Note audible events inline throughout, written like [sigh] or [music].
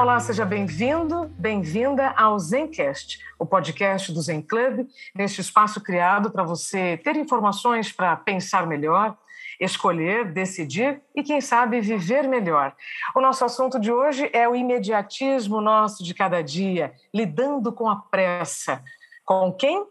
Olá, seja bem-vindo, bem-vinda ao Zencast, o podcast do Zen Club, neste espaço criado para você ter informações para pensar melhor, escolher, decidir e, quem sabe, viver melhor. O nosso assunto de hoje é o imediatismo nosso de cada dia, lidando com a pressa. Com quem?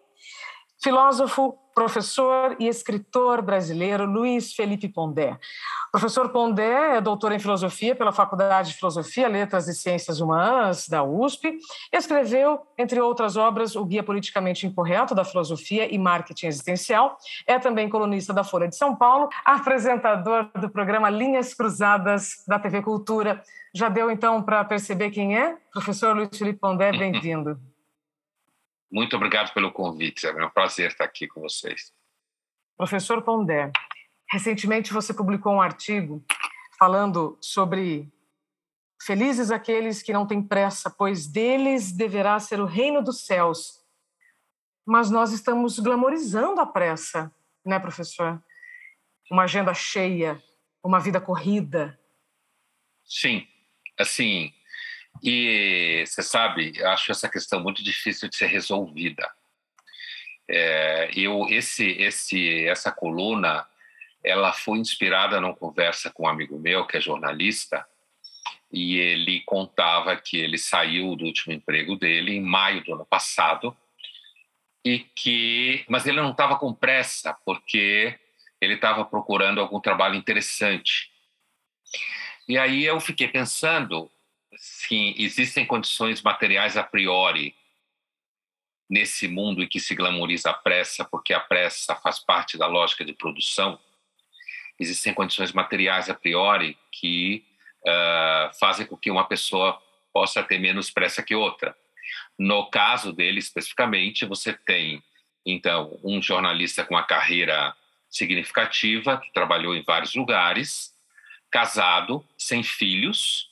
Filósofo, professor e escritor brasileiro Luiz Felipe Pondé. O professor Pondé é doutor em filosofia pela Faculdade de Filosofia, Letras e Ciências Humanas da USP. Escreveu, entre outras obras, o Guia Politicamente Incorreto da Filosofia e Marketing Existencial. É também colunista da Folha de São Paulo, apresentador do programa Linhas Cruzadas da TV Cultura. Já deu então para perceber quem é? Professor Luiz Felipe Pondé, bem-vindo. [laughs] Muito obrigado pelo convite, é um prazer estar aqui com vocês. Professor Pondé, Recentemente você publicou um artigo falando sobre felizes aqueles que não têm pressa, pois deles deverá ser o reino dos céus. Mas nós estamos glamorizando a pressa, né, professor? Uma agenda cheia, uma vida corrida. Sim, assim, e você sabe, acho essa questão muito difícil de ser resolvida. É, eu esse esse essa coluna ela foi inspirada numa conversa com um amigo meu, que é jornalista, e ele contava que ele saiu do último emprego dele em maio do ano passado, e que, mas ele não estava com pressa, porque ele estava procurando algum trabalho interessante. E aí eu fiquei pensando se existem condições materiais a priori nesse mundo em que se glamoriza a pressa, porque a pressa faz parte da lógica de produção, existem condições materiais a priori que uh, fazem com que uma pessoa possa ter menos pressa que outra. No caso dele, especificamente, você tem, então, um jornalista com uma carreira significativa, que trabalhou em vários lugares, casado, sem filhos,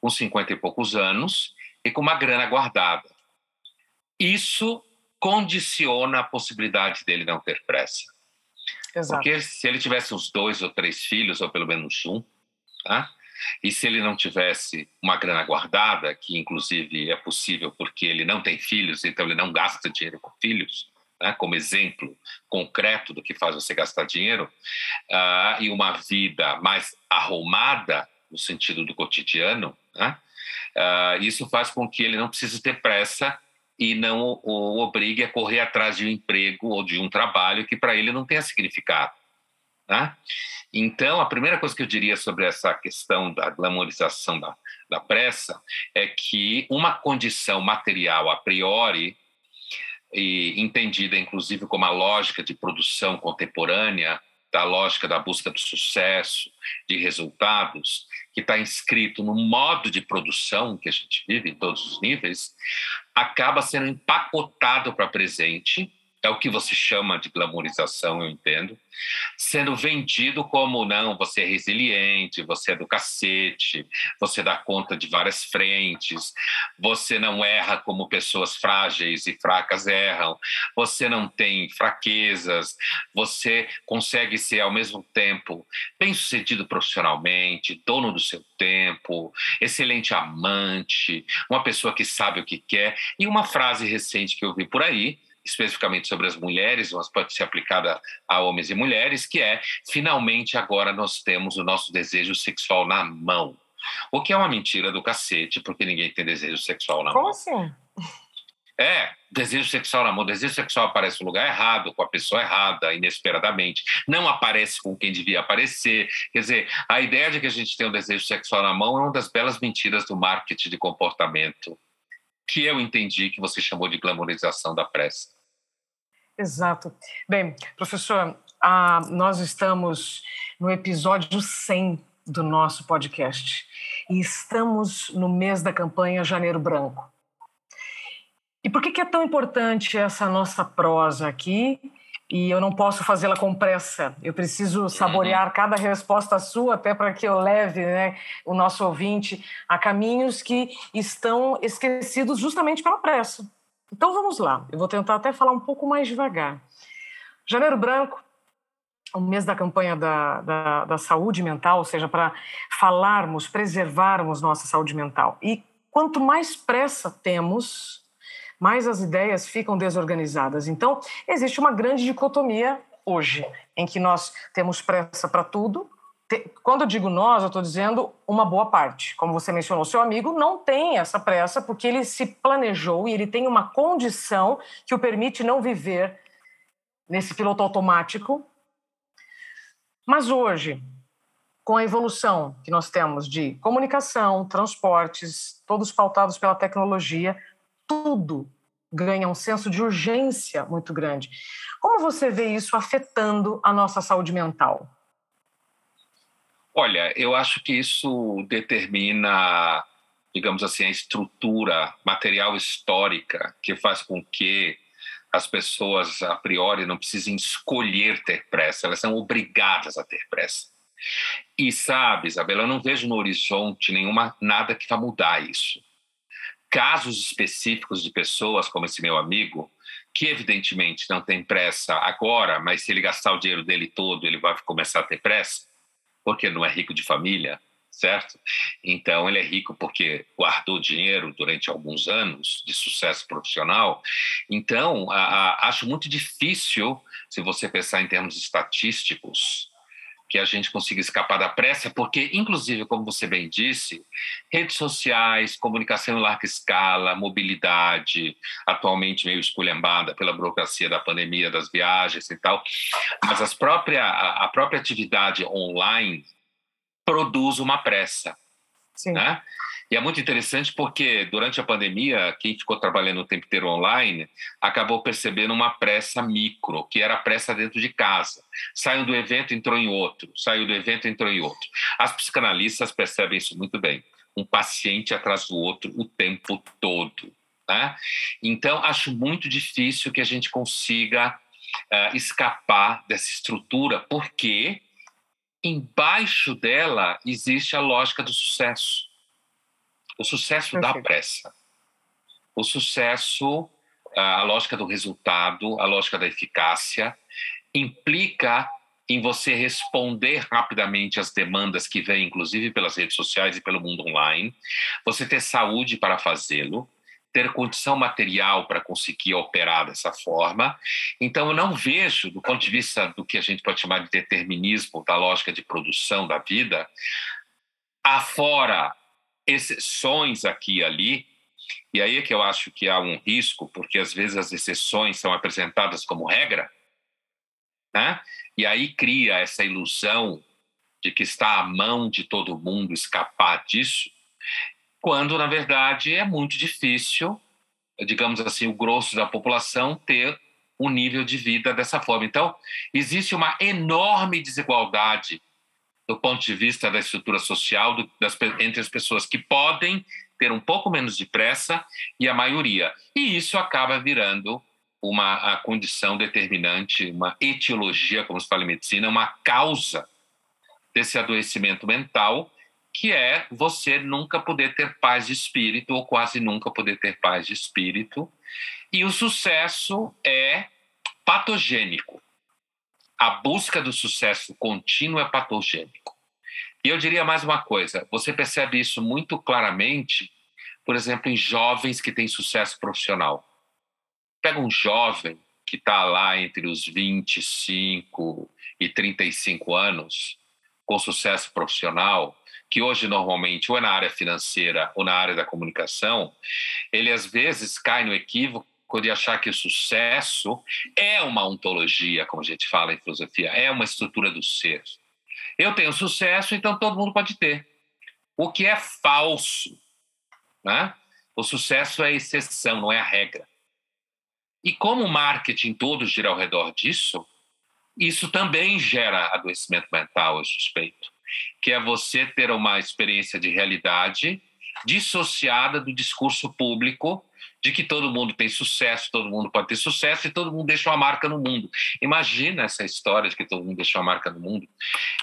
com 50 e poucos anos e com uma grana guardada. Isso condiciona a possibilidade dele não ter pressa. Exato. Porque se ele tivesse uns dois ou três filhos, ou pelo menos um, tá? e se ele não tivesse uma grana guardada, que inclusive é possível porque ele não tem filhos, então ele não gasta dinheiro com filhos, né? como exemplo concreto do que faz você gastar dinheiro, uh, e uma vida mais arrumada, no sentido do cotidiano, né? uh, isso faz com que ele não precise ter pressa e não o, o obrigue a correr atrás de um emprego ou de um trabalho que para ele não tenha significado. Né? Então, a primeira coisa que eu diria sobre essa questão da glamorização da, da pressa é que uma condição material a priori, e entendida inclusive como a lógica de produção contemporânea, da lógica da busca do sucesso, de resultados, que está inscrito no modo de produção que a gente vive em todos os níveis, acaba sendo empacotado para presente é o que você chama de glamorização, eu entendo, sendo vendido como não, você é resiliente, você é do cacete, você dá conta de várias frentes, você não erra como pessoas frágeis e fracas erram, você não tem fraquezas, você consegue ser ao mesmo tempo bem-sucedido profissionalmente, dono do seu tempo, excelente amante, uma pessoa que sabe o que quer, e uma frase recente que eu vi por aí, especificamente sobre as mulheres, mas pode ser aplicada a homens e mulheres, que é finalmente agora nós temos o nosso desejo sexual na mão. O que é uma mentira do cacete, porque ninguém tem desejo sexual na Como mão. Como assim? É, desejo sexual na mão. Desejo sexual aparece no lugar errado, com a pessoa errada, inesperadamente. Não aparece com quem devia aparecer. Quer dizer, a ideia de que a gente tem um desejo sexual na mão é uma das belas mentiras do marketing de comportamento que eu entendi que você chamou de glamorização da pressa. Exato. Bem, professor, ah, nós estamos no episódio 100 do nosso podcast e estamos no mês da campanha Janeiro Branco. E por que, que é tão importante essa nossa prosa aqui? E eu não posso fazê-la com pressa. Eu preciso saborear uhum. cada resposta sua, até para que eu leve né, o nosso ouvinte a caminhos que estão esquecidos justamente pela pressa. Então vamos lá. Eu vou tentar até falar um pouco mais devagar. Janeiro Branco, o mês da campanha da, da, da saúde mental, ou seja, para falarmos, preservarmos nossa saúde mental. E quanto mais pressa temos, mais as ideias ficam desorganizadas. Então, existe uma grande dicotomia hoje, em que nós temos pressa para tudo. Quando eu digo nós, eu estou dizendo uma boa parte. Como você mencionou, seu amigo não tem essa pressa porque ele se planejou e ele tem uma condição que o permite não viver nesse piloto automático. Mas hoje, com a evolução que nós temos de comunicação, transportes, todos pautados pela tecnologia, tudo ganha um senso de urgência muito grande. Como você vê isso afetando a nossa saúde mental? Olha, eu acho que isso determina, digamos assim, a estrutura material histórica que faz com que as pessoas, a priori, não precisem escolher ter pressa, elas são obrigadas a ter pressa. E sabe, Isabela, eu não vejo no horizonte nenhuma nada que vá mudar isso casos específicos de pessoas como esse meu amigo, que evidentemente não tem pressa agora, mas se ele gastar o dinheiro dele todo, ele vai começar a ter pressa, porque não é rico de família, certo? Então ele é rico porque guardou dinheiro durante alguns anos de sucesso profissional. Então a, a, acho muito difícil, se você pensar em termos estatísticos, que a gente consiga escapar da pressa, porque, inclusive, como você bem disse, redes sociais, comunicação em larga escala, mobilidade, atualmente meio esculhambada pela burocracia da pandemia, das viagens e tal, mas as própria, a própria atividade online produz uma pressa. Sim. Né? E é muito interessante porque, durante a pandemia, quem ficou trabalhando o tempo inteiro online acabou percebendo uma pressa micro, que era a pressa dentro de casa. Saiu do evento, entrou em outro. Saiu do evento, entrou em outro. As psicanalistas percebem isso muito bem. Um paciente atrás do outro o tempo todo. Né? Então, acho muito difícil que a gente consiga uh, escapar dessa estrutura, porque embaixo dela existe a lógica do sucesso o sucesso Perfeito. da pressa. O sucesso, a lógica do resultado, a lógica da eficácia, implica em você responder rapidamente às demandas que vêm, inclusive pelas redes sociais e pelo mundo online, você ter saúde para fazê-lo, ter condição material para conseguir operar dessa forma. Então, eu não vejo, do ponto de vista do que a gente pode chamar de determinismo, da lógica de produção da vida, afora exceções aqui e ali, e aí é que eu acho que há um risco, porque às vezes as exceções são apresentadas como regra, né? e aí cria essa ilusão de que está à mão de todo mundo escapar disso, quando, na verdade, é muito difícil, digamos assim, o grosso da população ter um nível de vida dessa forma. Então, existe uma enorme desigualdade do ponto de vista da estrutura social do, das, entre as pessoas que podem ter um pouco menos de pressa e a maioria. E isso acaba virando uma condição determinante, uma etiologia, como se fala em medicina, uma causa desse adoecimento mental, que é você nunca poder ter paz de espírito ou quase nunca poder ter paz de espírito. E o sucesso é patogênico a busca do sucesso contínuo é patogênico. E eu diria mais uma coisa: você percebe isso muito claramente, por exemplo, em jovens que têm sucesso profissional. Pega um jovem que está lá entre os 25 e 35 anos, com sucesso profissional, que hoje normalmente ou é na área financeira ou na área da comunicação, ele às vezes cai no equívoco de achar que o sucesso é uma ontologia, como a gente fala em filosofia, é uma estrutura do ser. Eu tenho sucesso, então todo mundo pode ter. O que é falso. Né? O sucesso é a exceção, não é a regra. E como o marketing todo gira ao redor disso, isso também gera adoecimento mental, eu suspeito. Que é você ter uma experiência de realidade dissociada do discurso público de que todo mundo tem sucesso, todo mundo pode ter sucesso e todo mundo deixa uma marca no mundo. Imagina essa história de que todo mundo deixa uma marca no mundo.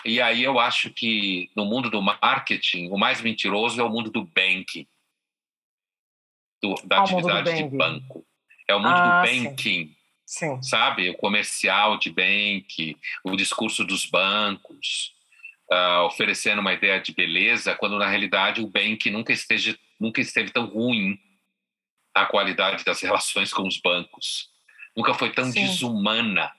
E aí eu acho que no mundo do marketing, o mais mentiroso é o mundo do banking, do, da atividade de banco. É o mundo ah, do banking. Sim. sim. Sabe? O comercial de bank, o discurso dos bancos, uh, oferecendo uma ideia de beleza, quando na realidade o bank nunca, esteja, nunca esteve tão ruim a qualidade das relações com os bancos. Nunca foi tão Sim. desumana.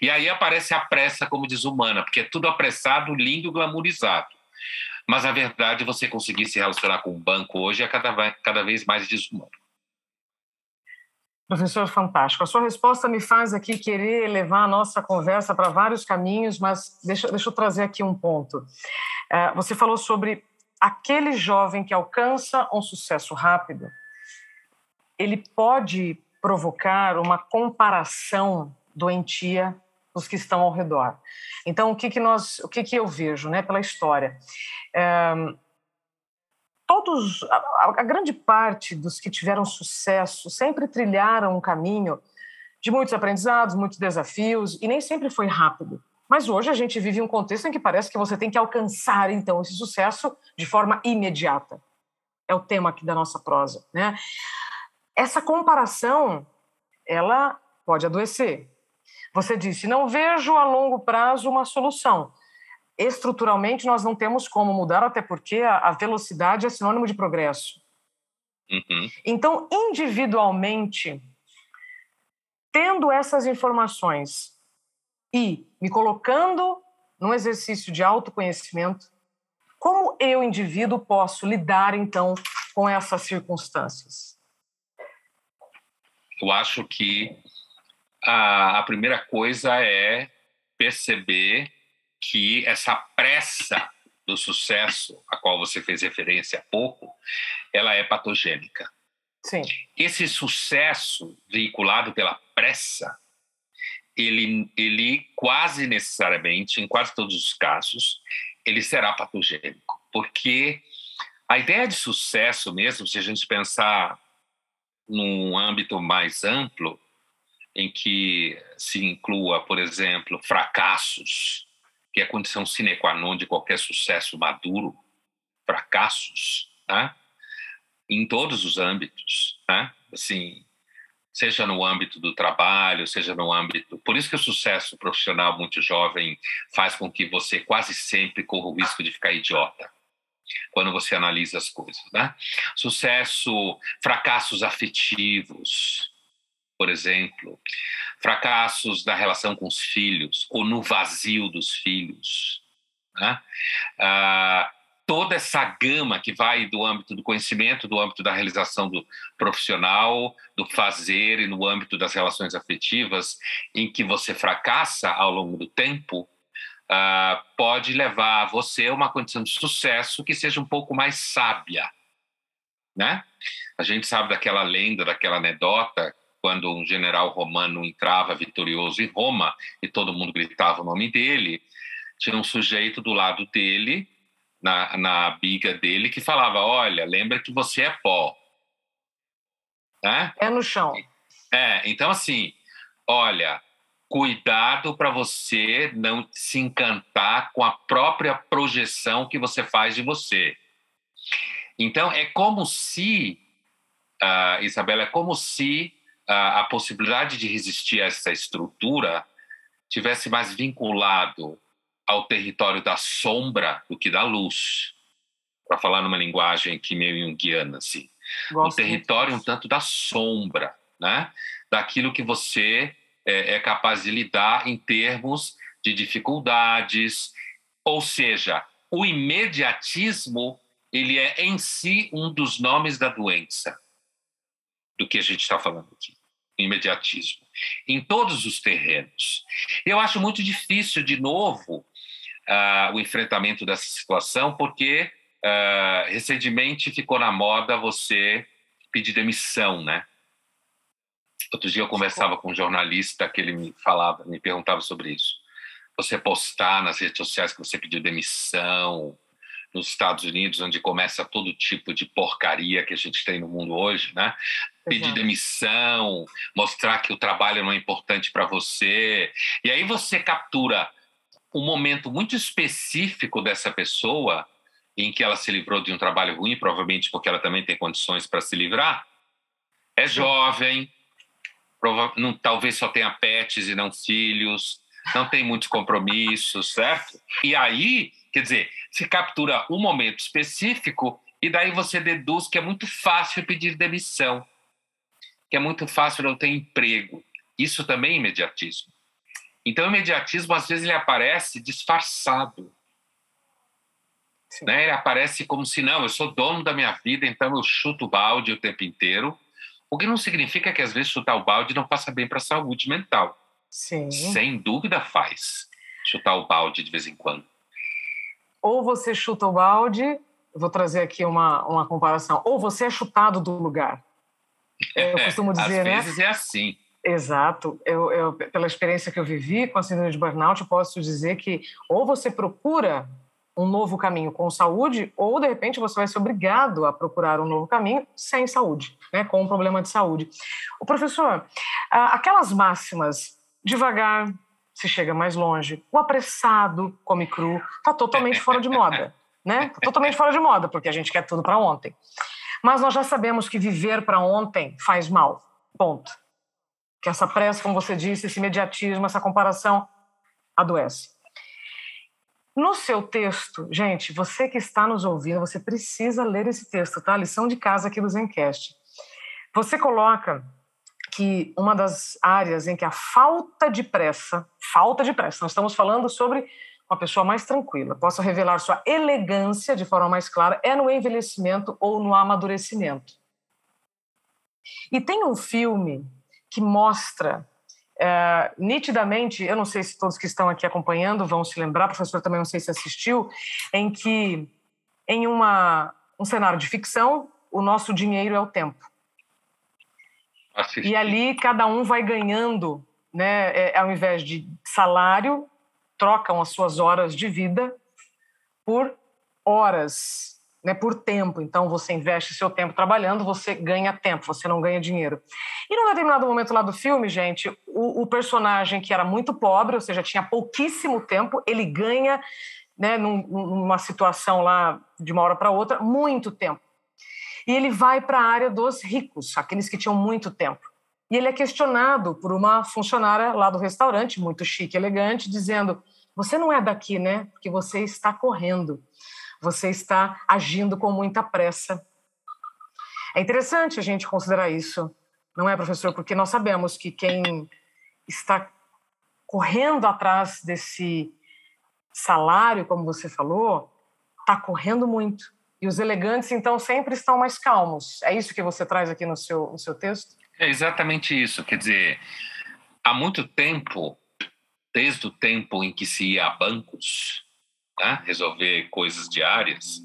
E aí aparece a pressa como desumana, porque é tudo apressado, lindo, glamourizado. Mas a verdade, você conseguir se relacionar com o banco hoje é cada, cada vez mais desumano. Professor, fantástico. A sua resposta me faz aqui querer levar a nossa conversa para vários caminhos, mas deixa, deixa eu trazer aqui um ponto. É, você falou sobre aquele jovem que alcança um sucesso rápido ele pode provocar uma comparação doentia dos que estão ao redor. Então, o que que nós, o que que eu vejo, né, pela história? É, todos, a, a grande parte dos que tiveram sucesso sempre trilharam um caminho de muitos aprendizados, muitos desafios e nem sempre foi rápido. Mas hoje a gente vive um contexto em que parece que você tem que alcançar então esse sucesso de forma imediata. É o tema aqui da nossa prosa, né? Essa comparação, ela pode adoecer. Você disse, não vejo a longo prazo uma solução. Estruturalmente, nós não temos como mudar, até porque a velocidade é sinônimo de progresso. Uhum. Então, individualmente, tendo essas informações e me colocando num exercício de autoconhecimento, como eu, indivíduo, posso lidar, então, com essas circunstâncias? Eu acho que a, a primeira coisa é perceber que essa pressa do sucesso, a qual você fez referência há pouco, ela é patogênica. Sim. Esse sucesso veiculado pela pressa, ele, ele quase necessariamente, em quase todos os casos, ele será patogênico, porque a ideia de sucesso mesmo, se a gente pensar num âmbito mais amplo, em que se inclua, por exemplo, fracassos, que é a condição sine qua non de qualquer sucesso maduro, fracassos, né? em todos os âmbitos, né? assim, seja no âmbito do trabalho, seja no âmbito. Por isso que o sucesso profissional muito jovem faz com que você quase sempre corra o risco de ficar idiota quando você analisa as coisas, né? Sucesso, fracassos afetivos, por exemplo, fracassos da relação com os filhos ou no vazio dos filhos, né? Ah, toda essa gama que vai do âmbito do conhecimento, do âmbito da realização do profissional, do fazer e no âmbito das relações afetivas, em que você fracassa ao longo do tempo, uh, pode levar você a uma condição de sucesso que seja um pouco mais sábia, né? A gente sabe daquela lenda, daquela anedota, quando um general romano entrava vitorioso em Roma e todo mundo gritava o nome dele, tinha um sujeito do lado dele, na, na biga dele, que falava: Olha, lembra que você é pó. Né? É no chão. É, então assim, olha, cuidado para você não se encantar com a própria projeção que você faz de você. Então, é como se, uh, Isabela, é como se uh, a possibilidade de resistir a essa estrutura tivesse mais vinculado ao território da sombra do que da luz, para falar numa linguagem que meio junguiana, assim. Gosto o território um tanto da sombra, né? daquilo que você é, é capaz de lidar em termos de dificuldades, ou seja, o imediatismo ele é em si um dos nomes da doença do que a gente está falando aqui, imediatismo, em todos os terrenos. Eu acho muito difícil, de novo, uh, o enfrentamento dessa situação, porque uh, recentemente ficou na moda você pedir demissão, né? Outro dia eu conversava com um jornalista que ele me falava, me perguntava sobre isso. Você postar nas redes sociais que você pediu demissão, nos Estados Unidos, onde começa todo tipo de porcaria que a gente tem no mundo hoje, né? Pedir Exato. demissão, mostrar que o trabalho não é importante para você. E aí você captura um momento muito específico dessa pessoa em que ela se livrou de um trabalho ruim, provavelmente porque ela também tem condições para se livrar. É jovem, não, talvez só tenha pets e não filhos, não tem muitos compromissos, certo? E aí, quer dizer, se captura um momento específico e daí você deduz que é muito fácil pedir demissão, que é muito fácil não ter emprego. Isso também é imediatismo. Então, o imediatismo, às vezes, ele aparece disfarçado. Né? Ele aparece como se, não, eu sou dono da minha vida, então eu chuto o balde o tempo inteiro. O que não significa que, às vezes, chutar o balde não faça bem para a saúde mental. Sim. Sem dúvida faz. Chutar o balde de vez em quando. Ou você chuta o balde, vou trazer aqui uma, uma comparação, ou você é chutado do lugar. Eu [laughs] costumo dizer, Às né? Às vezes é assim. Exato. Eu, eu, pela experiência que eu vivi com a síndrome de burnout, eu posso dizer que ou você procura um novo caminho com saúde, ou de repente você vai ser obrigado a procurar um novo caminho sem saúde, né, com um problema de saúde. O professor, aquelas máximas devagar se chega mais longe, o apressado come cru, está totalmente fora de moda, [laughs] né? Tá totalmente fora de moda porque a gente quer tudo para ontem. Mas nós já sabemos que viver para ontem faz mal. Ponto. Que essa pressa, como você disse, esse imediatismo, essa comparação adoece. No seu texto, gente, você que está nos ouvindo, você precisa ler esse texto, tá? Lição de casa aqui do Zencast. Você coloca que uma das áreas em que a falta de pressa, falta de pressa, nós estamos falando sobre uma pessoa mais tranquila, possa revelar sua elegância de forma mais clara, é no envelhecimento ou no amadurecimento. E tem um filme que mostra é, nitidamente, eu não sei se todos que estão aqui acompanhando vão se lembrar, professor também não sei se assistiu, em que em uma, um cenário de ficção, o nosso dinheiro é o tempo. Assisti. E ali cada um vai ganhando, né, é, ao invés de salário, trocam as suas horas de vida por horas né, por tempo. Então, você investe seu tempo trabalhando, você ganha tempo, você não ganha dinheiro. E num determinado momento lá do filme, gente, o, o personagem que era muito pobre, ou seja, tinha pouquíssimo tempo, ele ganha, né, num, numa situação lá de uma hora para outra, muito tempo. E ele vai para a área dos ricos, aqueles que tinham muito tempo. E ele é questionado por uma funcionária lá do restaurante, muito chique, elegante, dizendo: Você não é daqui, né? Porque você está correndo você está agindo com muita pressa. É interessante a gente considerar isso, não é, professor? Porque nós sabemos que quem está correndo atrás desse salário, como você falou, está correndo muito. E os elegantes, então, sempre estão mais calmos. É isso que você traz aqui no seu, no seu texto? É exatamente isso. Quer dizer, há muito tempo, desde o tempo em que se ia a bancos, né? resolver coisas diárias,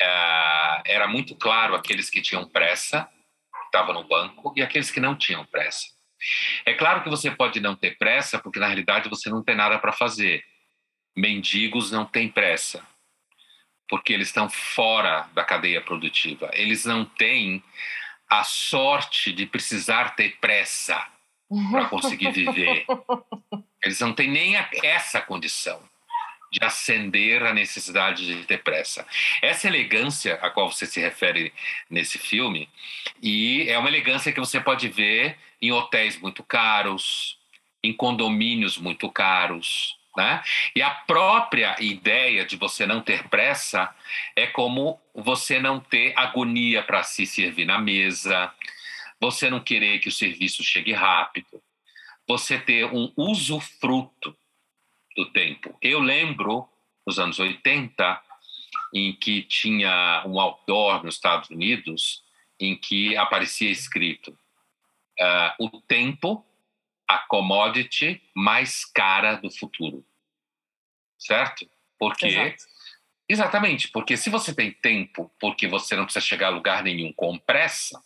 é, era muito claro aqueles que tinham pressa, que estavam no banco, e aqueles que não tinham pressa. É claro que você pode não ter pressa, porque na realidade você não tem nada para fazer. Mendigos não têm pressa, porque eles estão fora da cadeia produtiva. Eles não têm a sorte de precisar ter pressa para conseguir viver. [laughs] Eles não têm nem essa condição de acender a necessidade de ter pressa. Essa elegância a qual você se refere nesse filme, e é uma elegância que você pode ver em hotéis muito caros, em condomínios muito caros, né? E a própria ideia de você não ter pressa é como você não ter agonia para se servir na mesa, você não querer que o serviço chegue rápido, você ter um usufruto do tempo. Eu lembro, nos anos 80, em que tinha um outdoor nos Estados Unidos em que aparecia escrito uh, o tempo, a commodity mais cara do futuro. Certo? Porque Exato. Exatamente, porque se você tem tempo, porque você não precisa chegar a lugar nenhum com pressa,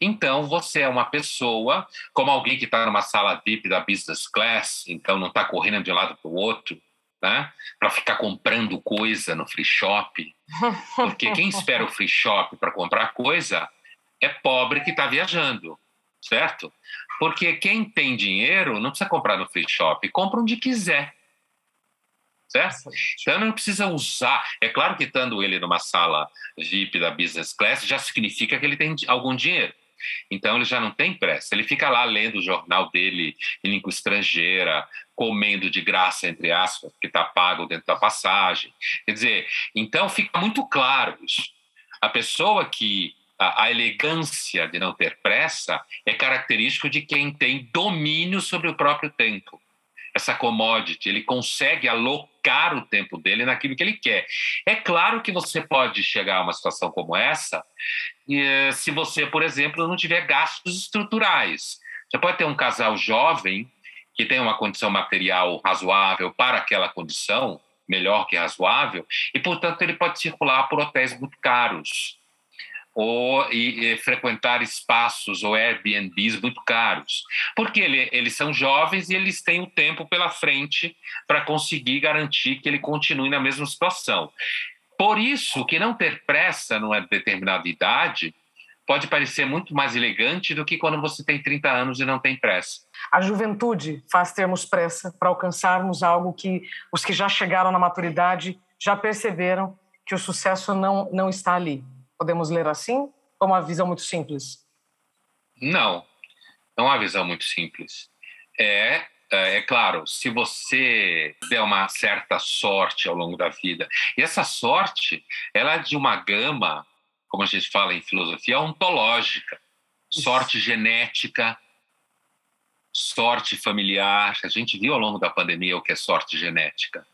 então, você é uma pessoa, como alguém que está numa sala VIP da business class, então não está correndo de um lado para o outro, né? Para ficar comprando coisa no free shop. Porque quem [laughs] espera o free shop para comprar coisa é pobre que está viajando, certo? Porque quem tem dinheiro não precisa comprar no free shop, compra onde quiser. Certo? Então não precisa usar. É claro que estando ele numa sala VIP da business class já significa que ele tem algum dinheiro. Então ele já não tem pressa. Ele fica lá lendo o jornal dele em língua estrangeira, comendo de graça, entre aspas, que está pago dentro da passagem. Quer dizer, então fica muito claro isso. A pessoa que a, a elegância de não ter pressa é característico de quem tem domínio sobre o próprio tempo. Essa commodity, ele consegue alocar o tempo dele naquilo que ele quer. É claro que você pode chegar a uma situação como essa eh, se você, por exemplo, não tiver gastos estruturais. Você pode ter um casal jovem que tem uma condição material razoável para aquela condição, melhor que razoável, e, portanto, ele pode circular por hotéis muito caros ou e, e frequentar espaços ou Airbnbs muito caros, porque ele, eles são jovens e eles têm o tempo pela frente para conseguir garantir que ele continue na mesma situação. Por isso que não ter pressa numa determinada idade pode parecer muito mais elegante do que quando você tem 30 anos e não tem pressa. A juventude faz termos pressa para alcançarmos algo que os que já chegaram na maturidade já perceberam que o sucesso não, não está ali. Podemos ler assim? Ou uma visão muito simples? Não, não é uma visão muito simples. É, é, é claro, se você der uma certa sorte ao longo da vida, e essa sorte, ela é de uma gama como a gente fala em filosofia, ontológica. Sorte genética, sorte familiar. A gente viu ao longo da pandemia o que é sorte genética,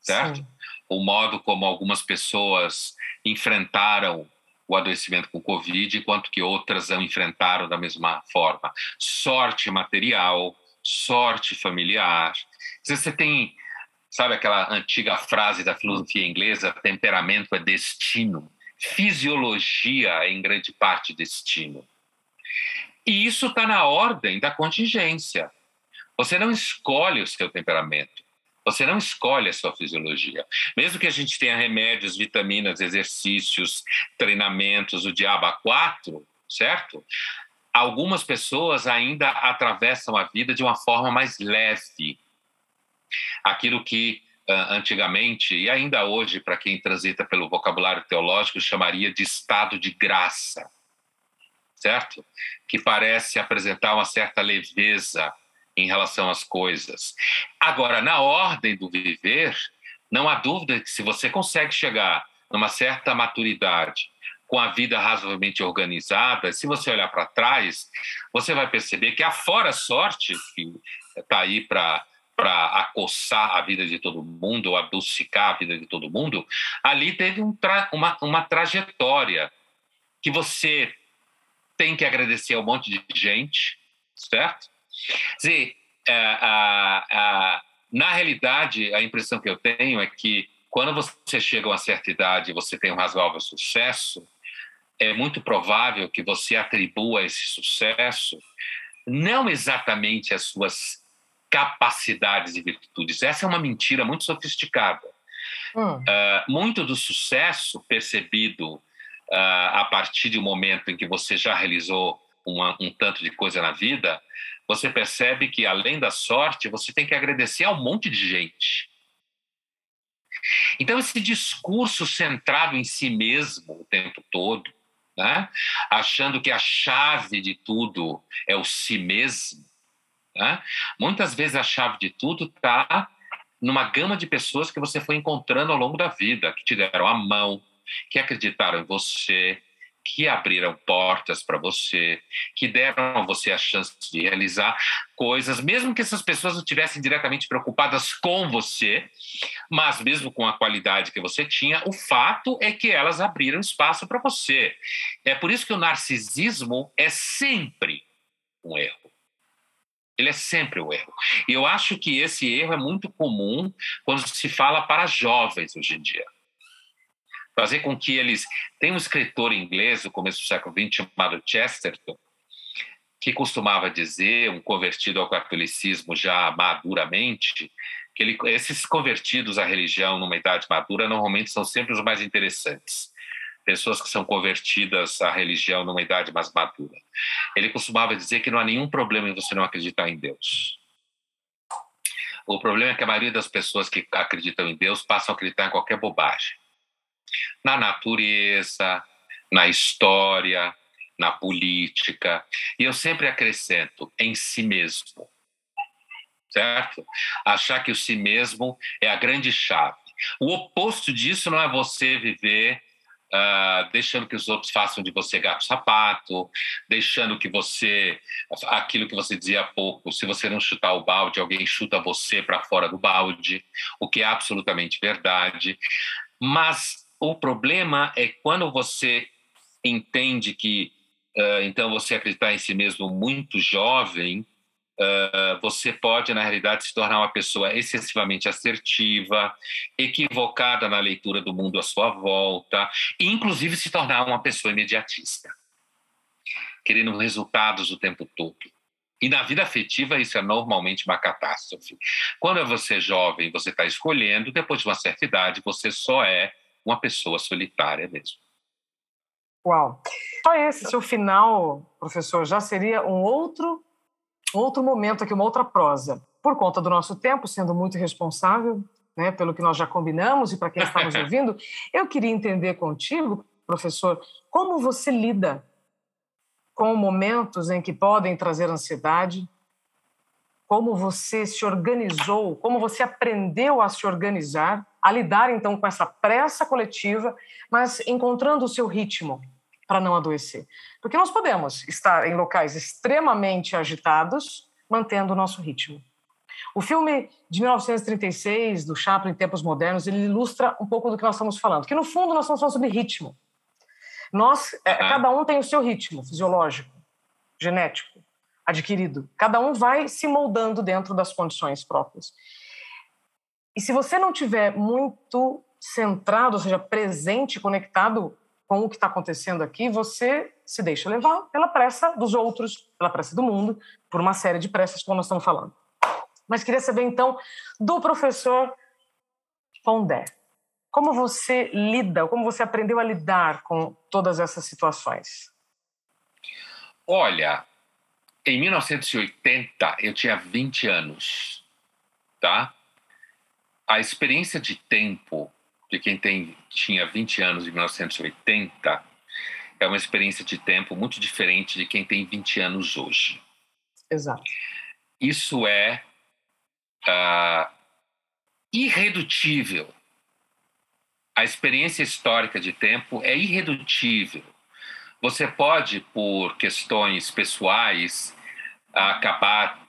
certo? Sim. O modo como algumas pessoas enfrentaram o adoecimento com Covid, enquanto que outras não enfrentaram da mesma forma. Sorte material, sorte familiar. Você tem, sabe aquela antiga frase da filosofia inglesa, temperamento é destino fisiologia é, em grande parte destino. E isso está na ordem da contingência. Você não escolhe o seu temperamento. Você não escolhe a sua fisiologia. Mesmo que a gente tenha remédios, vitaminas, exercícios, treinamentos, o diabo a quatro, certo? Algumas pessoas ainda atravessam a vida de uma forma mais leve. Aquilo que antigamente, e ainda hoje, para quem transita pelo vocabulário teológico, chamaria de estado de graça, certo? Que parece apresentar uma certa leveza em relação às coisas. Agora, na ordem do viver, não há dúvida que se você consegue chegar numa certa maturidade, com a vida razoavelmente organizada, se você olhar para trás, você vai perceber que a fora sorte, que está aí para para acossar a vida de todo mundo, ou a vida de todo mundo, ali teve um tra uma, uma trajetória que você tem que agradecer a um monte de gente, certo? Dizer, é, na realidade, a impressão que eu tenho é que quando você chega a uma certa idade e você tem um razoável sucesso, é muito provável que você atribua esse sucesso não exatamente às suas capacidades e virtudes. Essa é uma mentira muito sofisticada. Hum. Uh, muito do sucesso percebido uh, a partir do momento em que você já realizou uma, um tanto de coisa na vida, você percebe que, além da sorte, você tem que agradecer a um monte de gente. Então, esse discurso centrado em si mesmo o tempo todo, né? achando que a chave de tudo é o si mesmo, né? Muitas vezes a chave de tudo está numa gama de pessoas que você foi encontrando ao longo da vida, que te deram a mão, que acreditaram em você, que abriram portas para você, que deram a você a chance de realizar coisas, mesmo que essas pessoas não estivessem diretamente preocupadas com você, mas mesmo com a qualidade que você tinha, o fato é que elas abriram espaço para você. É por isso que o narcisismo é sempre um erro. Ele é sempre o erro. E eu acho que esse erro é muito comum quando se fala para jovens hoje em dia. Fazer com que eles. Tem um escritor inglês do começo do século XX chamado Chesterton, que costumava dizer, um convertido ao catolicismo já maduramente, que ele, esses convertidos à religião numa idade madura normalmente são sempre os mais interessantes. Pessoas que são convertidas à religião numa idade mais madura. Ele costumava dizer que não há nenhum problema em você não acreditar em Deus. O problema é que a maioria das pessoas que acreditam em Deus passam a acreditar em qualquer bobagem. Na natureza, na história, na política. E eu sempre acrescento em si mesmo certo? Achar que o si mesmo é a grande chave. O oposto disso não é você viver uh, deixando que os outros façam de você gato sapato, deixando que você aquilo que você dizia há pouco, se você não chutar o balde, alguém chuta você para fora do balde, o que é absolutamente verdade. Mas o problema é quando você entende que uh, então você acreditar em si mesmo muito jovem Uh, você pode, na realidade, se tornar uma pessoa excessivamente assertiva, equivocada na leitura do mundo à sua volta, e inclusive se tornar uma pessoa imediatista, querendo resultados o tempo todo. E na vida afetiva, isso é normalmente uma catástrofe. Quando você é jovem, você está escolhendo, depois de uma certa idade, você só é uma pessoa solitária mesmo. Uau! Só esse seu final, professor, já seria um outro outro momento aqui, uma outra prosa. Por conta do nosso tempo, sendo muito responsável, né, pelo que nós já combinamos e para quem está nos [laughs] ouvindo, eu queria entender contigo, professor, como você lida com momentos em que podem trazer ansiedade, como você se organizou, como você aprendeu a se organizar, a lidar então com essa pressa coletiva, mas encontrando o seu ritmo, para não adoecer. Porque nós podemos estar em locais extremamente agitados, mantendo o nosso ritmo. O filme de 1936, do Chaplin, em Tempos Modernos, ele ilustra um pouco do que nós estamos falando, que no fundo nós estamos falando sobre ritmo. Nós, é, cada um tem o seu ritmo fisiológico, genético, adquirido. Cada um vai se moldando dentro das condições próprias. E se você não tiver muito centrado, ou seja, presente, conectado com o que está acontecendo aqui, você se deixa levar pela pressa dos outros, pela pressa do mundo, por uma série de pressas, como nós estamos falando. Mas queria saber, então, do professor Pondé. Como você lida, como você aprendeu a lidar com todas essas situações? Olha, em 1980 eu tinha 20 anos, tá? A experiência de tempo de quem tem, tinha 20 anos em 1980 é uma experiência de tempo muito diferente de quem tem 20 anos hoje. Exato. Isso é uh, irredutível. A experiência histórica de tempo é irredutível. Você pode, por questões pessoais, acabar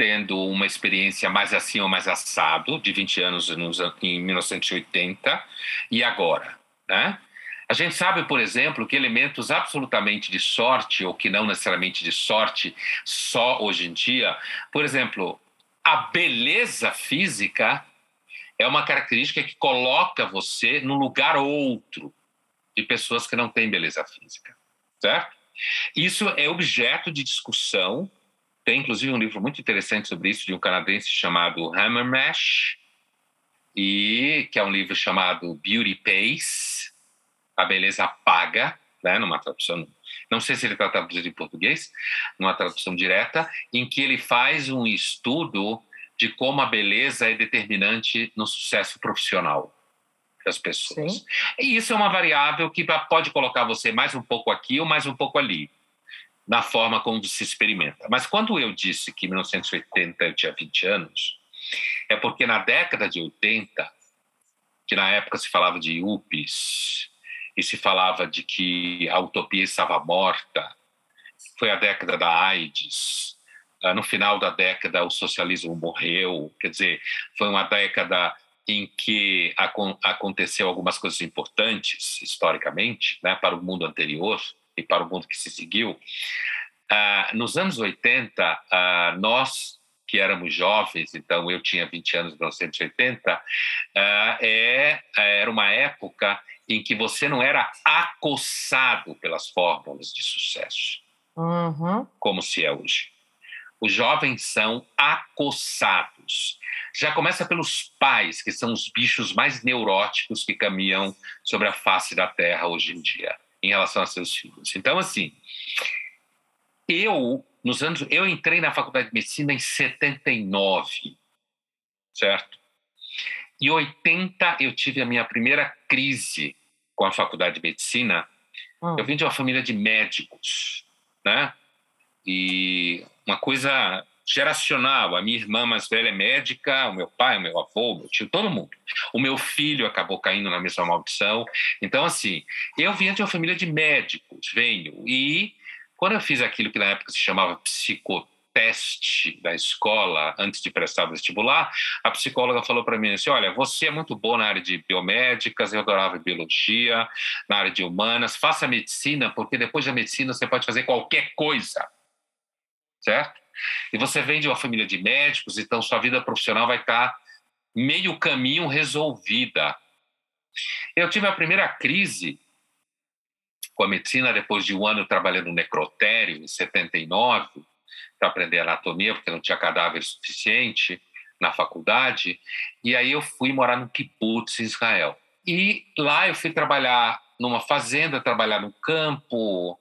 tendo uma experiência mais assim ou mais assado, de 20 anos em 1980 e agora, né? A gente sabe, por exemplo, que elementos absolutamente de sorte, ou que não necessariamente de sorte só hoje em dia, por exemplo, a beleza física é uma característica que coloca você no lugar outro de pessoas que não têm beleza física, certo? Isso é objeto de discussão tem inclusive um livro muito interessante sobre isso de um canadense chamado Hammermash, e que é um livro chamado Beauty Pays, A Beleza Paga, né, numa tradução, não sei se ele está traduzido em português, numa tradução direta, em que ele faz um estudo de como a beleza é determinante no sucesso profissional das pessoas. Sim. E isso é uma variável que pode colocar você mais um pouco aqui ou mais um pouco ali na forma como se experimenta. Mas quando eu disse que em 1980 eu tinha 20 anos, é porque na década de 80, que na época se falava de UPIs e se falava de que a utopia estava morta, foi a década da AIDS. Ah, no final da década, o socialismo morreu. Quer dizer, foi uma década em que aconteceu algumas coisas importantes historicamente, né, para o mundo anterior e para o mundo que se seguiu. Ah, nos anos 80, ah, nós que éramos jovens, então eu tinha 20 anos em 1980, ah, é, era uma época em que você não era acossado pelas fórmulas de sucesso, uhum. como se é hoje. os jovens são acossados. Já começa pelos pais, que são os bichos mais neuróticos que caminham sobre a face da Terra hoje em dia, em relação a seus filhos. Então, assim, eu, nos anos. Eu entrei na faculdade de medicina em 79, certo? Em 80, eu tive a minha primeira crise com a faculdade de medicina. Hum. Eu vim de uma família de médicos, né? E uma coisa geracional. A minha irmã mais velha é médica, o meu pai, o meu avô, meu tio, todo mundo. O meu filho acabou caindo na mesma maldição. Então, assim, eu vinha de uma família de médicos, venho. E quando eu fiz aquilo que na época se chamava psicoteste da escola, antes de prestar vestibular, a psicóloga falou para mim assim: Olha, você é muito boa na área de biomédicas, eu adorava biologia, na área de humanas, faça medicina, porque depois da medicina você pode fazer qualquer coisa certo? E você vem de uma família de médicos, então sua vida profissional vai estar meio caminho resolvida. Eu tive a primeira crise com a medicina depois de um ano trabalhando no necrotério, em 79, para aprender anatomia, porque não tinha cadáver suficiente na faculdade. E aí eu fui morar no kibbutz, em Israel. E lá eu fui trabalhar numa fazenda, trabalhar no campo,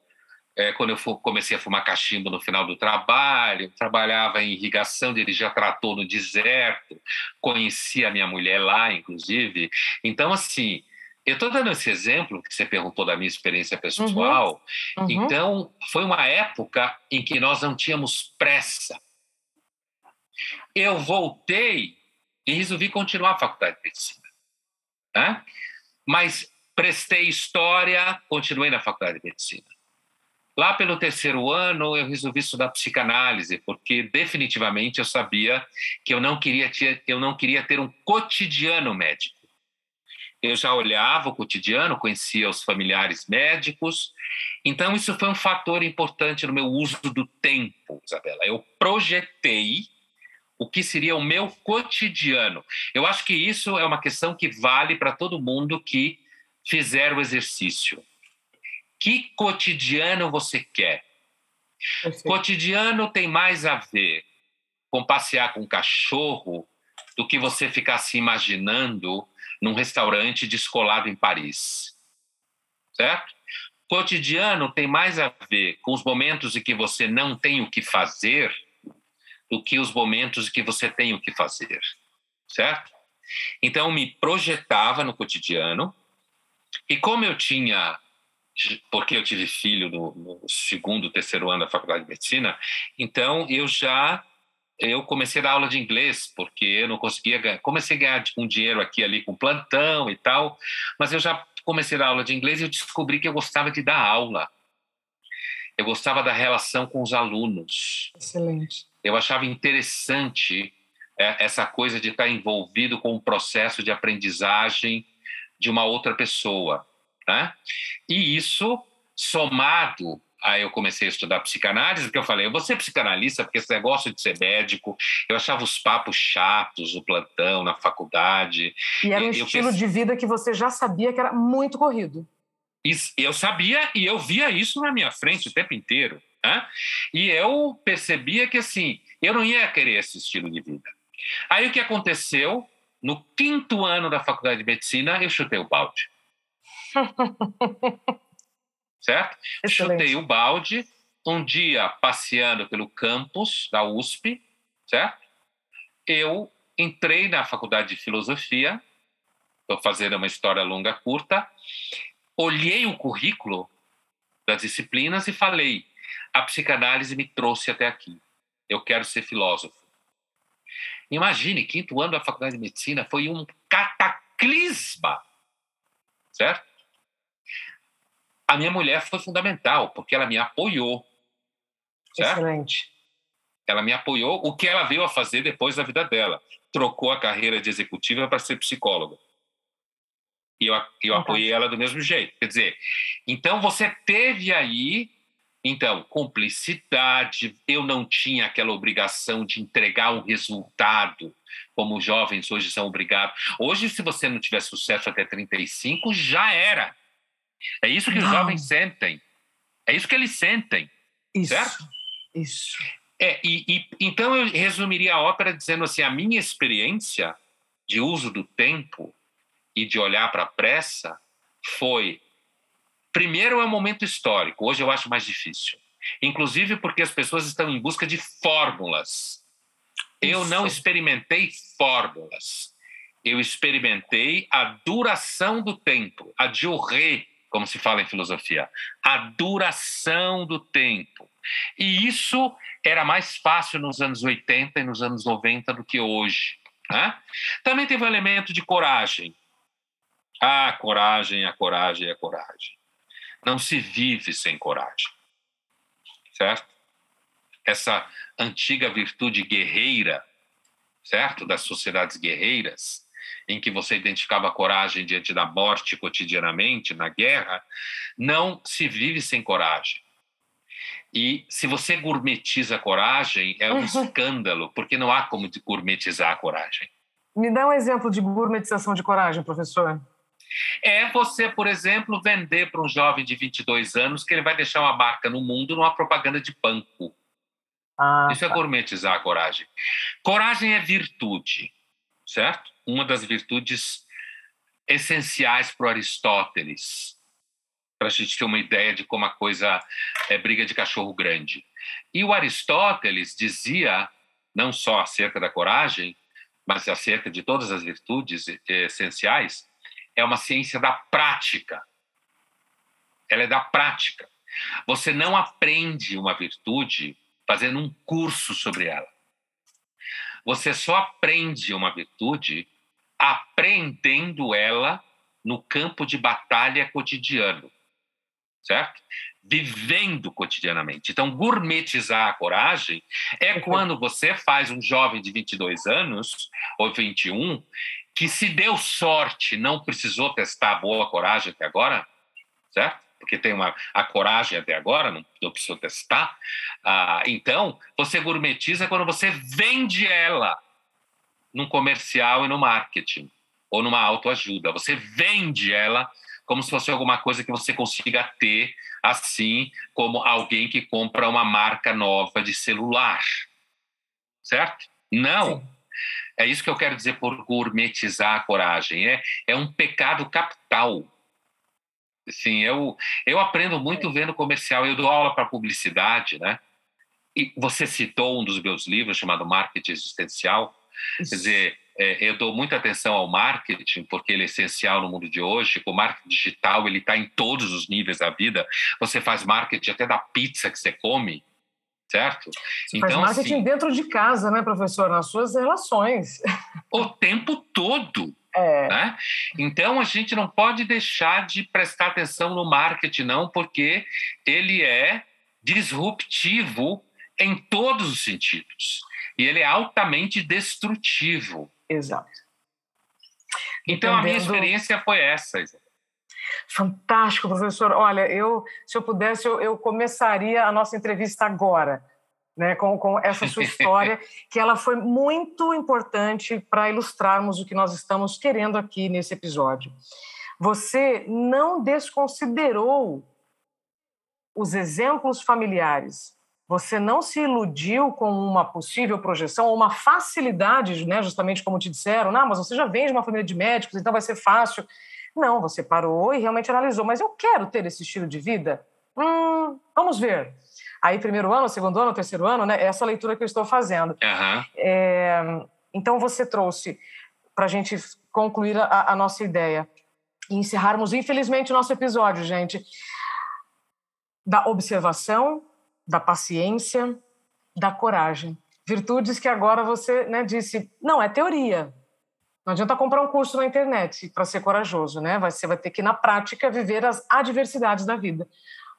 é, quando eu comecei a fumar cachimbo no final do trabalho, trabalhava em irrigação, dirigia trator no deserto, conheci a minha mulher lá, inclusive. Então, assim, eu estou dando esse exemplo que você perguntou da minha experiência pessoal. Uhum. Uhum. Então, foi uma época em que nós não tínhamos pressa. Eu voltei e resolvi continuar a faculdade de medicina. Né? Mas prestei história, continuei na faculdade de medicina. Lá pelo terceiro ano, eu resolvi estudar psicanálise, porque definitivamente eu sabia que eu não queria ter, eu não queria ter um cotidiano médico. Eu já olhava o cotidiano, conhecia os familiares médicos, então isso foi um fator importante no meu uso do tempo, Isabela. Eu projetei o que seria o meu cotidiano. Eu acho que isso é uma questão que vale para todo mundo que fizer o exercício que cotidiano você quer? Cotidiano tem mais a ver com passear com um cachorro do que você ficar se imaginando num restaurante descolado em Paris. Certo? Cotidiano tem mais a ver com os momentos em que você não tem o que fazer do que os momentos em que você tem o que fazer. Certo? Então, me projetava no cotidiano, e como eu tinha porque eu tive filho no, no, segundo, terceiro ano da faculdade de medicina, então eu já eu comecei a dar aula de inglês porque eu não conseguia comecei a ganhar um dinheiro aqui ali com plantão e tal, mas eu já comecei a dar aula de inglês e eu descobri que eu gostava de dar aula. Eu gostava da relação com os alunos. Excelente. Eu achava interessante é, essa coisa de estar envolvido com o processo de aprendizagem de uma outra pessoa. Né? E isso, somado Aí eu comecei a estudar psicanálise, porque eu falei, eu vou ser psicanalista porque esse negócio de ser médico, eu achava os papos chatos no plantão, na faculdade. E era um eu estilo de vida que você já sabia que era muito corrido. Eu sabia e eu via isso na minha frente o tempo inteiro. Né? E eu percebia que, assim, eu não ia querer esse estilo de vida. Aí o que aconteceu? No quinto ano da faculdade de medicina, eu chutei o balde. [laughs] certo? Excelente. Chutei o balde um dia passeando pelo campus da USP, certo? Eu entrei na faculdade de filosofia, estou fazendo uma história longa curta, olhei o currículo das disciplinas e falei: a psicanálise me trouxe até aqui. Eu quero ser filósofo. Imagine, quinto ano da faculdade de medicina foi um cataclisma, certo? A minha mulher foi fundamental, porque ela me apoiou. Certo? Excelente. Ela me apoiou, o que ela veio a fazer depois da vida dela. Trocou a carreira de executiva para ser psicóloga. E eu, eu apoiei ela do mesmo jeito. Quer dizer, então você teve aí, então, cumplicidade. Eu não tinha aquela obrigação de entregar um resultado, como os jovens hoje são obrigados. Hoje, se você não tiver sucesso até 35, já era. É isso que Não. os jovens sentem. É isso que eles sentem. Isso. Certo? Isso. É, e, e, então eu resumiria a ópera dizendo assim: a minha experiência de uso do tempo e de olhar para a pressa foi. Primeiro é um momento histórico, hoje eu acho mais difícil. Inclusive porque as pessoas estão em busca de fórmulas. Eu não experimentei fórmulas. Eu experimentei a duração do tempo, a durée, como se fala em filosofia, a duração do tempo. E isso era mais fácil nos anos 80 e nos anos 90 do que hoje. Né? Também teve o um elemento de coragem. Ah, coragem, a coragem, a coragem. Não se vive sem coragem. Certo? Essa antiga virtude guerreira, certo? Das sociedades guerreiras, em que você identificava coragem diante da morte cotidianamente, na guerra, não se vive sem coragem. E se você gourmetiza a coragem, é um escândalo, porque não há como gourmetizar a coragem. Me dá um exemplo de gourmetização de coragem, professor. É você, por exemplo, vender para um jovem de 22 anos que ele vai deixar uma marca no mundo numa propaganda de banco. Ah, Isso é tá. é gourmetizar a coragem. Coragem é virtude, certo? Uma das virtudes essenciais para Aristóteles para a gente ter uma ideia de como a coisa é briga de cachorro grande. E o Aristóteles dizia, não só acerca da coragem, mas acerca de todas as virtudes essenciais, é uma ciência da prática. Ela é da prática. Você não aprende uma virtude fazendo um curso sobre ela. Você só aprende uma virtude aprendendo ela no campo de batalha cotidiano certo? Vivendo cotidianamente. Então, gourmetizar a coragem é quando você faz um jovem de 22 anos ou 21 que se deu sorte, não precisou testar a boa coragem até agora, certo? Porque tem uma, a coragem até agora, não, não precisou testar. Ah, então, você gourmetiza quando você vende ela num comercial e no marketing ou numa autoajuda. Você vende ela como se fosse alguma coisa que você consiga ter, assim como alguém que compra uma marca nova de celular. Certo? Não. Sim. É isso que eu quero dizer por gourmetizar a coragem. É, é um pecado capital. Assim, eu, eu aprendo muito é. vendo comercial. Eu dou aula para publicidade, né? E você citou um dos meus livros chamado Marketing Existencial. Quer dizer, é, eu dou muita atenção ao marketing, porque ele é essencial no mundo de hoje. O marketing digital ele está em todos os níveis da vida. Você faz marketing até da pizza que você come, certo? Você então, faz marketing assim, dentro de casa, né, professor? Nas suas relações. [laughs] O tempo todo. É. Né? Então a gente não pode deixar de prestar atenção no marketing, não, porque ele é disruptivo em todos os sentidos. E ele é altamente destrutivo. Exato. Então, Entendendo... a minha experiência foi essa. Fantástico, professor. Olha, eu, se eu pudesse, eu, eu começaria a nossa entrevista agora, né, com, com essa sua história, [laughs] que ela foi muito importante para ilustrarmos o que nós estamos querendo aqui nesse episódio. Você não desconsiderou os exemplos familiares você não se iludiu com uma possível projeção ou uma facilidade, né, justamente como te disseram, não, mas você já vem de uma família de médicos, então vai ser fácil. Não, você parou e realmente analisou, mas eu quero ter esse estilo de vida? Hum, vamos ver. Aí, primeiro ano, segundo ano, terceiro ano, né? Essa leitura que eu estou fazendo. Uhum. É, então, você trouxe, para a gente concluir a, a nossa ideia e encerrarmos, infelizmente, o nosso episódio, gente, da observação, da paciência, da coragem. Virtudes que agora você né, disse, não, é teoria. Não adianta comprar um curso na internet para ser corajoso, né? Você vai ter que, na prática, viver as adversidades da vida,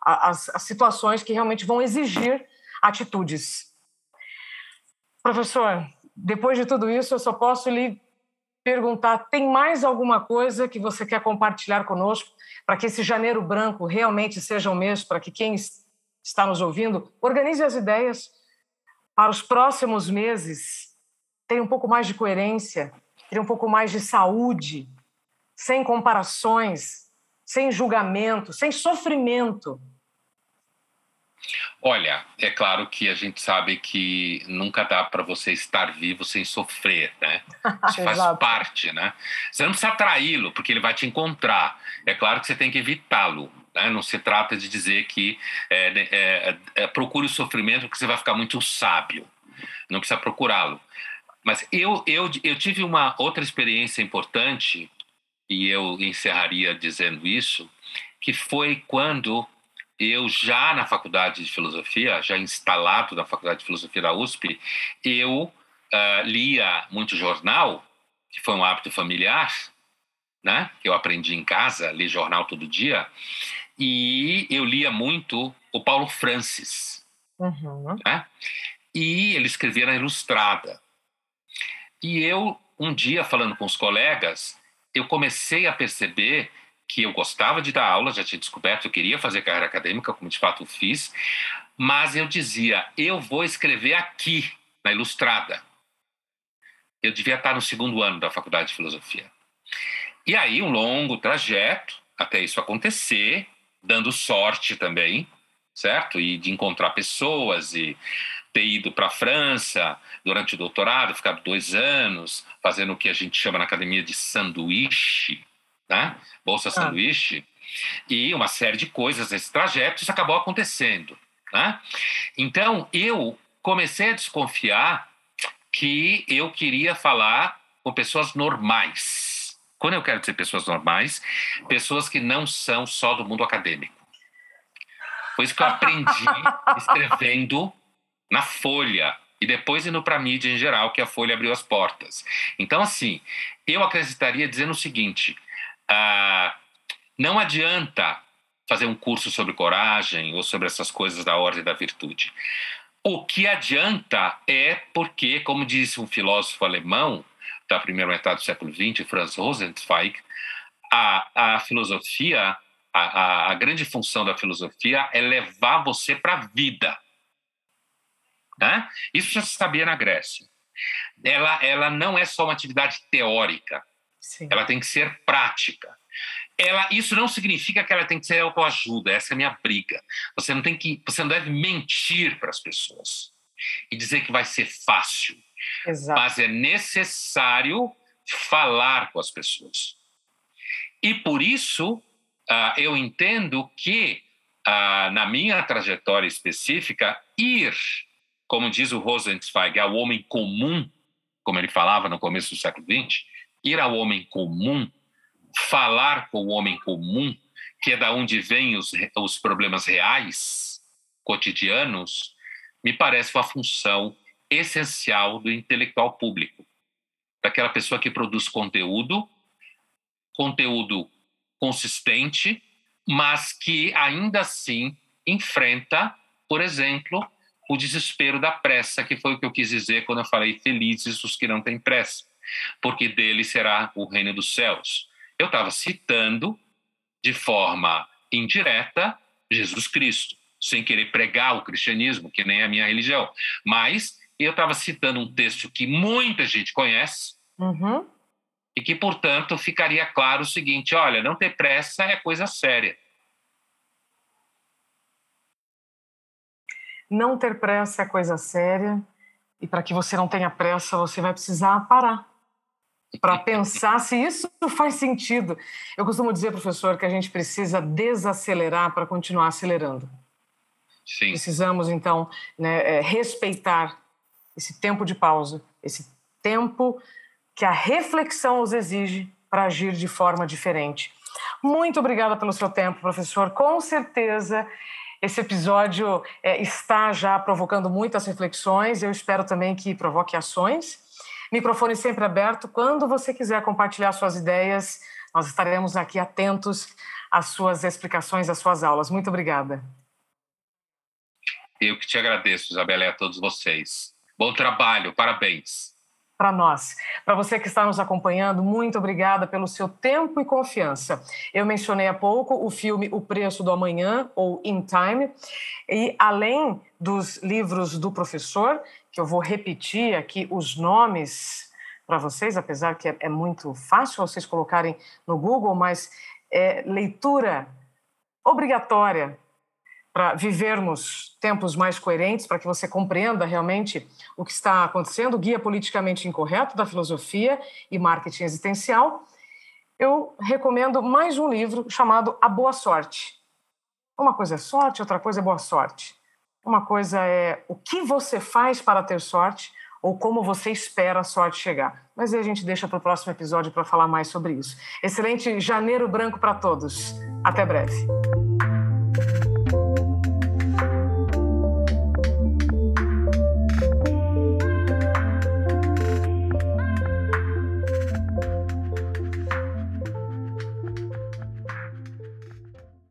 as, as situações que realmente vão exigir atitudes. Professor, depois de tudo isso, eu só posso lhe perguntar: tem mais alguma coisa que você quer compartilhar conosco para que esse janeiro branco realmente seja um mês para que quem está nos ouvindo, organize as ideias para os próximos meses. Tenha um pouco mais de coerência, tenha um pouco mais de saúde, sem comparações, sem julgamento, sem sofrimento. Olha, é claro que a gente sabe que nunca dá para você estar vivo sem sofrer, né? [laughs] Isso faz parte, né? Você não precisa atraí-lo, porque ele vai te encontrar. É claro que você tem que evitá-lo. Né? Não se trata de dizer que é, é, é, é procure o sofrimento porque você vai ficar muito sábio. Não precisa procurá-lo. Mas eu, eu, eu tive uma outra experiência importante, e eu encerraria dizendo isso, que foi quando eu já na faculdade de filosofia, já instalado na faculdade de filosofia da USP, eu uh, lia muito jornal, que foi um hábito familiar, né? Que eu aprendi em casa, li jornal todo dia, e eu lia muito o Paulo Francis, uhum. né? E ele escrevia na Ilustrada. E eu um dia falando com os colegas, eu comecei a perceber que eu gostava de dar aula, já tinha descoberto, eu queria fazer carreira acadêmica, como de fato fiz, mas eu dizia, eu vou escrever aqui, na Ilustrada. Eu devia estar no segundo ano da faculdade de filosofia. E aí, um longo trajeto até isso acontecer, dando sorte também, certo? E de encontrar pessoas e ter ido para a França durante o doutorado, ficado dois anos, fazendo o que a gente chama na academia de sanduíche, né? Bolsa ah. Sanduíche, e uma série de coisas nesse trajeto, isso acabou acontecendo. Né? Então, eu comecei a desconfiar que eu queria falar com pessoas normais. Quando eu quero dizer pessoas normais, pessoas que não são só do mundo acadêmico. Foi isso que eu aprendi [laughs] escrevendo na Folha e depois indo para a mídia em geral, que a Folha abriu as portas. Então, assim, eu acrescentaria dizendo o seguinte: ah, não adianta fazer um curso sobre coragem ou sobre essas coisas da ordem da virtude. O que adianta é porque, como disse um filósofo alemão da primeira metade do século XX, Franz Rosenzweig, a, a filosofia, a, a, a grande função da filosofia é levar você para a vida. Né? Isso já se sabia na Grécia. Ela, ela não é só uma atividade teórica, Sim. ela tem que ser prática. Ela, isso não significa que ela tem que ser autoajuda, essa é a minha briga. Você não tem que, você não deve mentir para as pessoas e dizer que vai ser fácil. Exato. Mas é necessário falar com as pessoas. E por isso uh, eu entendo que uh, na minha trajetória específica ir, como diz o Rosenzweig, ao homem comum, como ele falava no começo do século XX, ir ao homem comum, falar com o homem comum, que é da onde vêm os, os problemas reais, cotidianos, me parece uma função essencial do intelectual público, daquela pessoa que produz conteúdo, conteúdo consistente, mas que ainda assim enfrenta, por exemplo, o desespero da pressa, que foi o que eu quis dizer quando eu falei felizes os que não têm pressa porque dele será o reino dos céus. Eu estava citando de forma indireta Jesus Cristo, sem querer pregar o cristianismo, que nem a minha religião, mas eu estava citando um texto que muita gente conhece uhum. e que, portanto, ficaria claro o seguinte: olha, não ter pressa é coisa séria. Não ter pressa é coisa séria, e para que você não tenha pressa, você vai precisar parar para [laughs] pensar se isso faz sentido. Eu costumo dizer, professor, que a gente precisa desacelerar para continuar acelerando. Sim. Precisamos, então, né, é, respeitar esse tempo de pausa, esse tempo que a reflexão os exige para agir de forma diferente. Muito obrigada pelo seu tempo, professor. Com certeza esse episódio é, está já provocando muitas reflexões. Eu espero também que provoque ações Microfone sempre aberto. Quando você quiser compartilhar suas ideias, nós estaremos aqui atentos às suas explicações, às suas aulas. Muito obrigada. Eu que te agradeço, Isabela, e a todos vocês. Bom trabalho, parabéns. Para nós. Para você que está nos acompanhando, muito obrigada pelo seu tempo e confiança. Eu mencionei há pouco o filme O Preço do Amanhã, ou In Time, e além dos livros do professor, que eu vou repetir aqui os nomes para vocês, apesar que é, é, muito fácil vocês colocarem no Google, mas é leitura obrigatória para vivermos tempos mais coerentes, para que você compreenda realmente o que está acontecendo, Guia Politicamente Incorreto da Filosofia e Marketing Existencial, eu recomendo mais um livro chamado A Boa Sorte. Uma coisa é sorte, outra coisa é boa sorte. Uma coisa é o que você faz para ter sorte ou como você espera a sorte chegar. Mas aí a gente deixa para o próximo episódio para falar mais sobre isso. Excelente janeiro branco para todos. Até breve.